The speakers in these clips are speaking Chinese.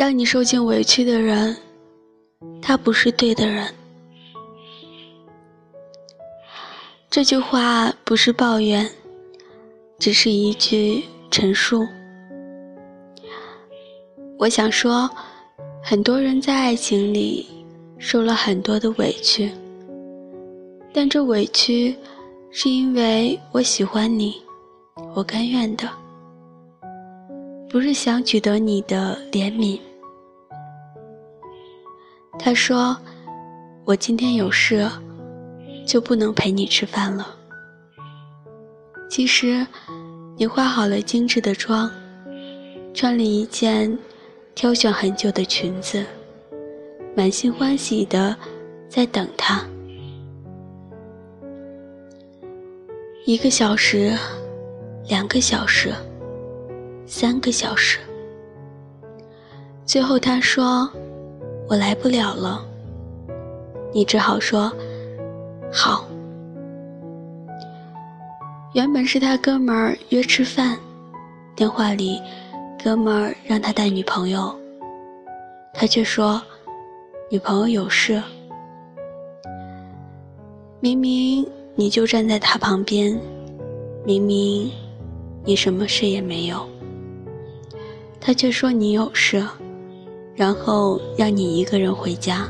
让你受尽委屈的人，他不是对的人。这句话不是抱怨，只是一句陈述。我想说，很多人在爱情里受了很多的委屈，但这委屈是因为我喜欢你，我甘愿的，不是想取得你的怜悯。他说：“我今天有事。”就不能陪你吃饭了。其实，你化好了精致的妆，穿了一件挑选很久的裙子，满心欢喜的在等他。一个小时，两个小时，三个小时，最后他说：“我来不了了。”你只好说。好，原本是他哥们儿约吃饭，电话里，哥们儿让他带女朋友，他却说女朋友有事。明明你就站在他旁边，明明你什么事也没有，他却说你有事，然后让你一个人回家。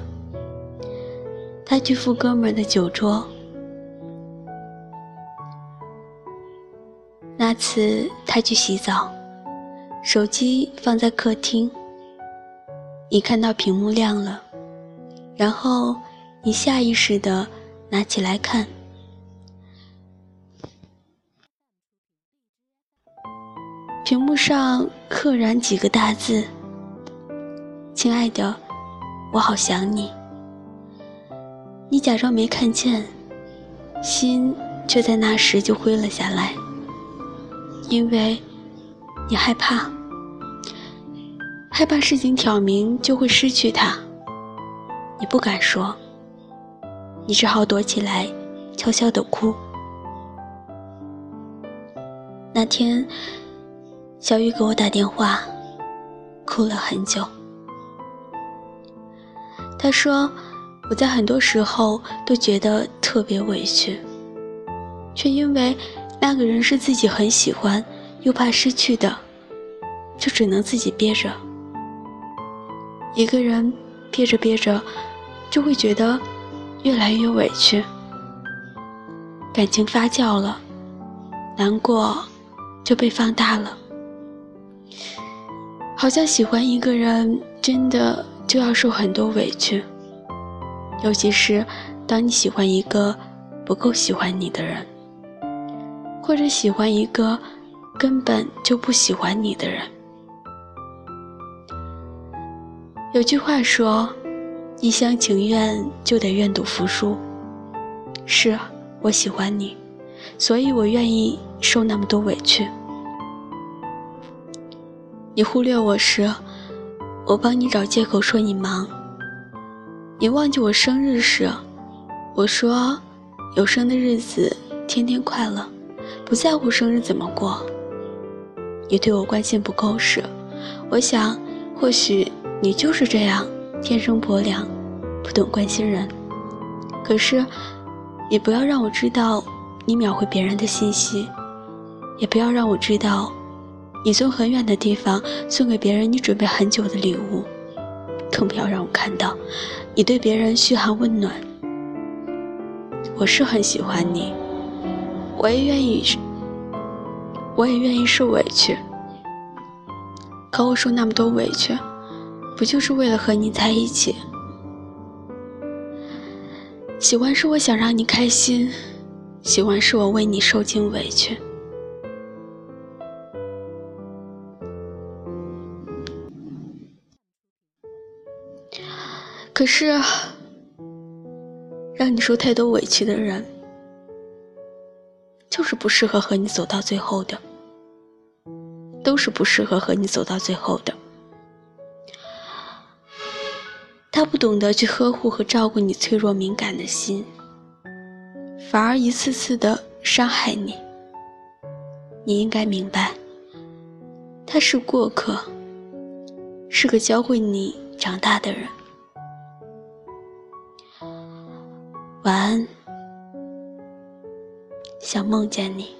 他去赴哥们儿的酒桌，那次他去洗澡，手机放在客厅，你看到屏幕亮了，然后你下意识的拿起来看，屏幕上刻然几个大字：“亲爱的，我好想你。”你假装没看见，心却在那时就灰了下来，因为你害怕，害怕事情挑明就会失去他，你不敢说，你只好躲起来，悄悄的哭。那天，小雨给我打电话，哭了很久，他说。我在很多时候都觉得特别委屈，却因为那个人是自己很喜欢又怕失去的，就只能自己憋着。一个人憋着憋着，就会觉得越来越委屈，感情发酵了，难过就被放大了，好像喜欢一个人真的就要受很多委屈。尤其是当你喜欢一个不够喜欢你的人，或者喜欢一个根本就不喜欢你的人。有句话说：“一厢情愿就得愿赌服输。”是我喜欢你，所以我愿意受那么多委屈。你忽略我时，我帮你找借口说你忙。你忘记我生日时，我说有生的日子天天快乐，不在乎生日怎么过。你对我关心不够时，我想或许你就是这样天生薄凉，不懂关心人。可是，也不要让我知道你秒回别人的信息，也不要让我知道你从很远的地方送给别人你准备很久的礼物，更不要让我看到。你对别人嘘寒问暖，我是很喜欢你，我也愿意，我也愿意受委屈。可我受那么多委屈，不就是为了和你在一起？喜欢是我想让你开心，喜欢是我为你受尽委屈。可是，让你受太多委屈的人，就是不适合和你走到最后的，都是不适合和你走到最后的。他不懂得去呵护和照顾你脆弱敏感的心，反而一次次的伤害你。你应该明白，他是过客，是个教会你长大的人。晚安，想梦见你。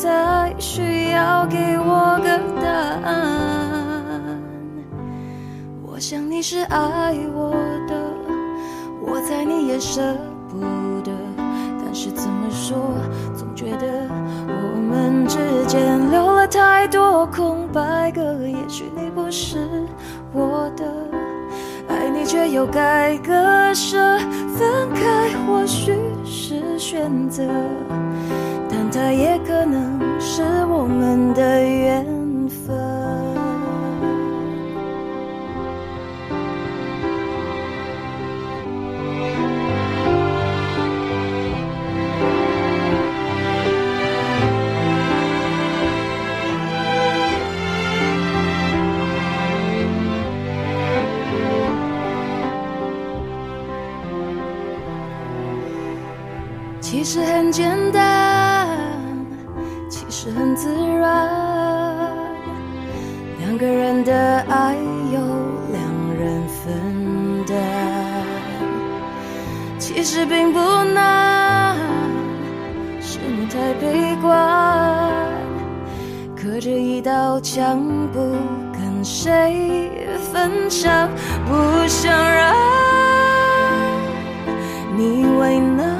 你不再需要给我个答案，我想你是爱我的，我猜你也舍不得，但是怎么说，总觉得我们之间留了太多空白格，也许你不是我的，爱你却又该割舍，分开或许是选择。它也可能是我们的缘分。其实很简单。是很自然，两个人的爱由两人分担，其实并不难，是你太悲观，隔着一道墙不跟谁分享，不想让你为难。